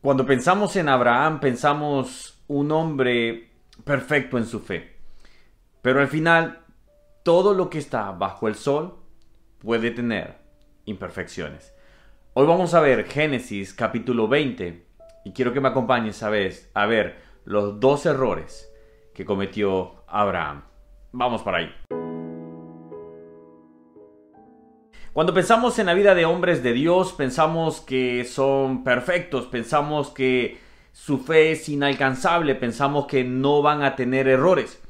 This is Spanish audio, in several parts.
Cuando pensamos en Abraham, pensamos un hombre perfecto en su fe. Pero al final, todo lo que está bajo el sol puede tener imperfecciones. Hoy vamos a ver Génesis capítulo 20 y quiero que me acompañes a ver, a ver los dos errores que cometió Abraham. Vamos para ahí. Cuando pensamos en la vida de hombres de Dios, pensamos que son perfectos, pensamos que su fe es inalcanzable, pensamos que no van a tener errores.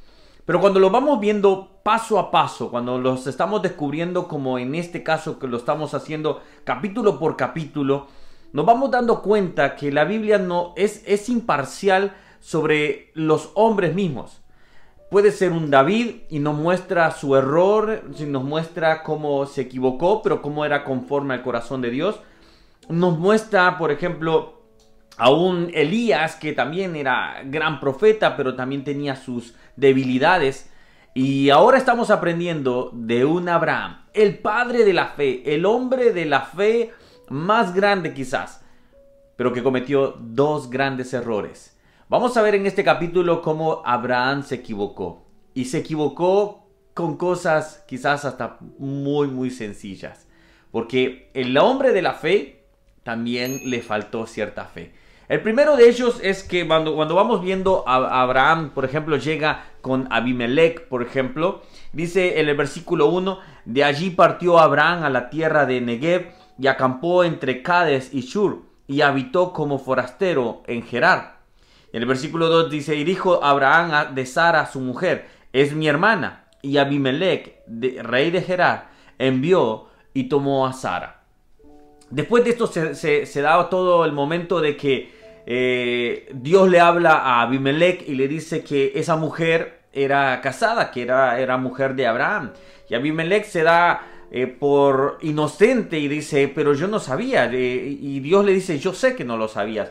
Pero cuando lo vamos viendo paso a paso, cuando los estamos descubriendo como en este caso que lo estamos haciendo capítulo por capítulo, nos vamos dando cuenta que la Biblia no es, es imparcial sobre los hombres mismos puede ser un David y nos muestra su error, nos muestra cómo se equivocó, pero cómo era conforme al corazón de Dios. Nos muestra, por ejemplo, a un Elías que también era gran profeta, pero también tenía sus debilidades. Y ahora estamos aprendiendo de un Abraham, el padre de la fe, el hombre de la fe más grande quizás, pero que cometió dos grandes errores. Vamos a ver en este capítulo cómo Abraham se equivocó. Y se equivocó con cosas quizás hasta muy, muy sencillas. Porque el hombre de la fe también le faltó cierta fe. El primero de ellos es que cuando, cuando vamos viendo a Abraham, por ejemplo, llega con Abimelech, por ejemplo, dice en el versículo 1, de allí partió Abraham a la tierra de Negev y acampó entre Cades y Shur y habitó como forastero en Gerar. El versículo 2 dice, y dijo Abraham de Sara, su mujer, es mi hermana. Y Abimelech, rey de Gerar, envió y tomó a Sara. Después de esto se, se, da todo el momento de que eh, Dios le habla a Abimelech y le dice que esa mujer era casada, que era, era mujer de Abraham. Y Abimelech se da eh, por inocente y dice, pero yo no sabía. y Dios le dice, yo sé que no lo sabías.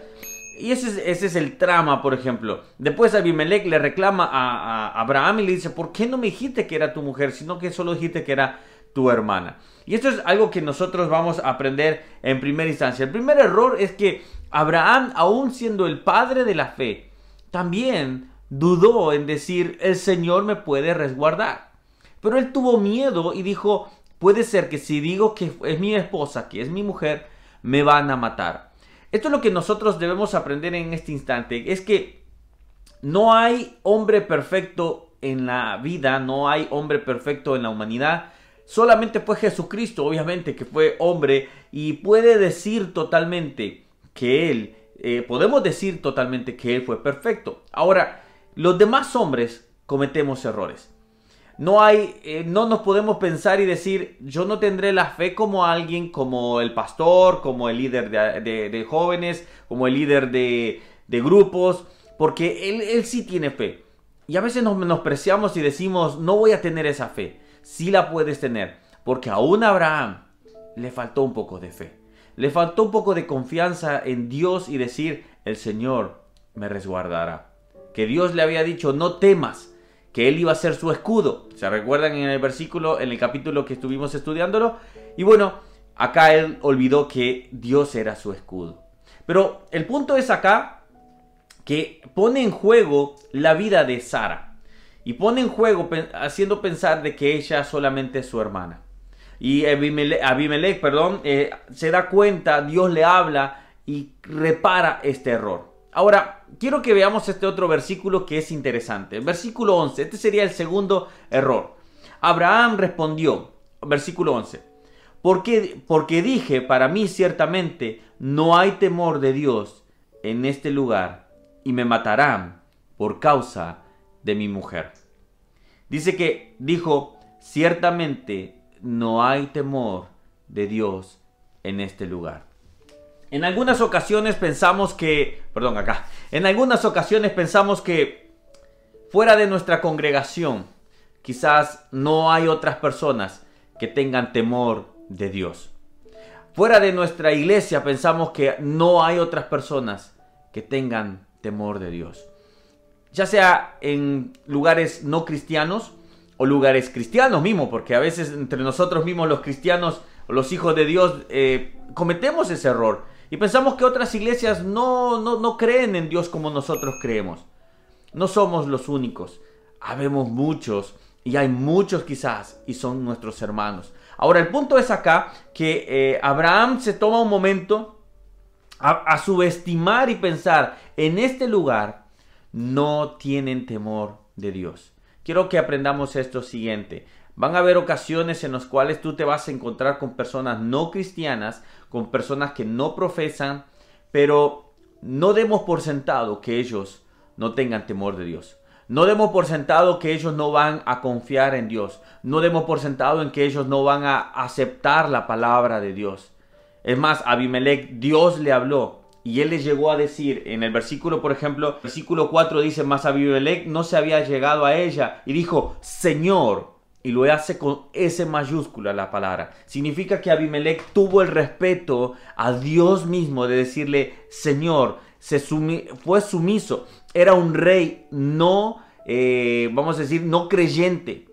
Y ese es, el trama, por ejemplo. Después Abimelech le reclama a, Abraham y le dice, ¿por qué no me dijiste que era tu mujer, sino que solo dijiste que era tu hermana? Y esto es algo que nosotros vamos a aprender en primera instancia. El primer error es que Abraham, aún siendo el padre de la fe, también dudó en decir, el Señor me puede resguardar. Pero él tuvo miedo y dijo, puede ser que si digo que es mi esposa, que es mi mujer, me van a matar. Esto es lo que nosotros debemos aprender en este instante. Es que no hay hombre perfecto en la vida, no hay hombre perfecto en la humanidad. Solamente fue Jesucristo, obviamente, que fue hombre y puede decir totalmente que Él, eh, podemos decir totalmente que Él fue perfecto. Ahora, los demás hombres cometemos errores. No hay, eh, no nos podemos pensar y decir, yo no tendré la fe como alguien, como el pastor, como el líder de, jóvenes, como el líder de, grupos, porque él, él sí tiene fe. Y a veces nos menospreciamos y decimos, no voy a tener esa fe. Sí la puedes tener, porque aún a Abraham le faltó un poco de fe. Le faltó un poco de confianza en Dios y decir, el Señor me resguardará. Que Dios le había dicho, no temas, que él iba a ser su escudo. ¿Se recuerdan en el versículo, en el capítulo que estuvimos estudiándolo? Y bueno, acá él olvidó que Dios era su escudo. Pero el punto es acá que pone en juego la vida de Sara. Y pone en juego haciendo pensar de que ella solamente es su hermana. Y Abimelech, perdón, eh, se da cuenta, Dios le habla y repara este error. Ahora, quiero que veamos este otro versículo que es interesante. Versículo 11, este sería el segundo error. Abraham respondió, versículo 11, porque, porque dije para mí ciertamente no hay temor de Dios en este lugar y me matarán por causa de mi mujer. Dice que dijo, ciertamente no hay temor de Dios en este lugar. En algunas ocasiones pensamos que, perdón, acá, en algunas ocasiones pensamos que fuera de nuestra congregación quizás no hay otras personas que tengan temor de Dios. Fuera de nuestra iglesia pensamos que no hay otras personas que tengan temor de Dios. Ya sea en lugares no cristianos o lugares cristianos mismos, porque a veces entre nosotros mismos los cristianos o los hijos de Dios eh, cometemos ese error Y pensamos que otras iglesias no, no, no creen en Dios como nosotros creemos. No somos los únicos. Habemos muchos y hay muchos quizás y son nuestros hermanos. Ahora el punto es acá que eh, Abraham se toma un momento a, a subestimar y pensar en este lugar no tienen temor de Dios. Quiero que aprendamos esto siguiente. Van a haber ocasiones en las cuales tú te vas a encontrar con personas no cristianas, con personas que no profesan, pero no demos por sentado que ellos no tengan temor de Dios. No demos por sentado que ellos no van a confiar en Dios. No demos por sentado en que ellos no van a aceptar la palabra de Dios. Es más, Abimelech Dios le habló y él le llegó a decir en el versículo, por ejemplo, versículo 4 dice, más Abimelech no se había llegado a ella y dijo, Señor, y lo hace con S mayúscula la palabra. Significa que Abimelech tuvo el respeto a Dios mismo de decirle, Señor, se fue sumiso, era un rey no, eh, vamos a decir, no creyente,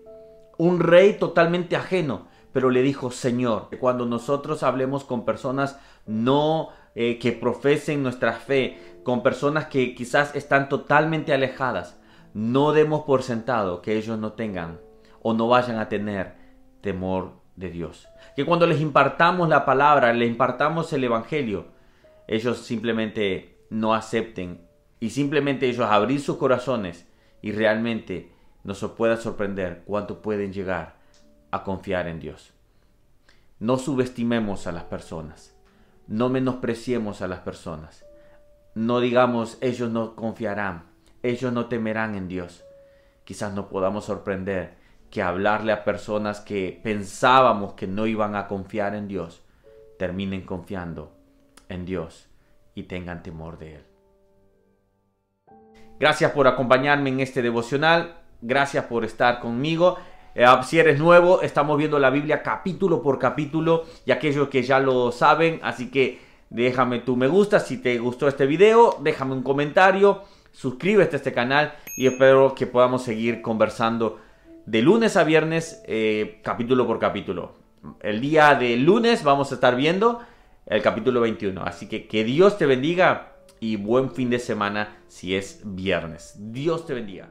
un rey totalmente ajeno, pero le dijo, Señor, cuando nosotros hablemos con personas no eh, que profesen nuestra fe, con personas que quizás están totalmente alejadas, no demos por sentado que ellos no tengan o no vayan a tener temor de Dios. Que cuando les impartamos la palabra, les impartamos el Evangelio, ellos simplemente no acepten y simplemente ellos abrir sus corazones y realmente nos pueda sorprender cuánto pueden llegar a confiar en Dios. No subestimemos a las personas, no menospreciemos a las personas, no digamos ellos no confiarán, ellos no temerán en Dios. Quizás no podamos sorprender que hablarle a personas que pensábamos que no iban a confiar en Dios, terminen confiando en Dios y tengan temor de Él. Gracias por acompañarme en este devocional. Gracias por estar conmigo. Eh, si eres nuevo, estamos viendo la Biblia capítulo por capítulo y aquellos que ya lo saben, así que déjame tu me gusta si te gustó este video, déjame un comentario, suscríbete a este canal y espero que podamos seguir conversando de lunes a viernes, eh, capítulo por capítulo. El día de lunes vamos a estar viendo el capítulo 21. Así que que Dios te bendiga y buen fin de semana si es viernes. Dios te bendiga.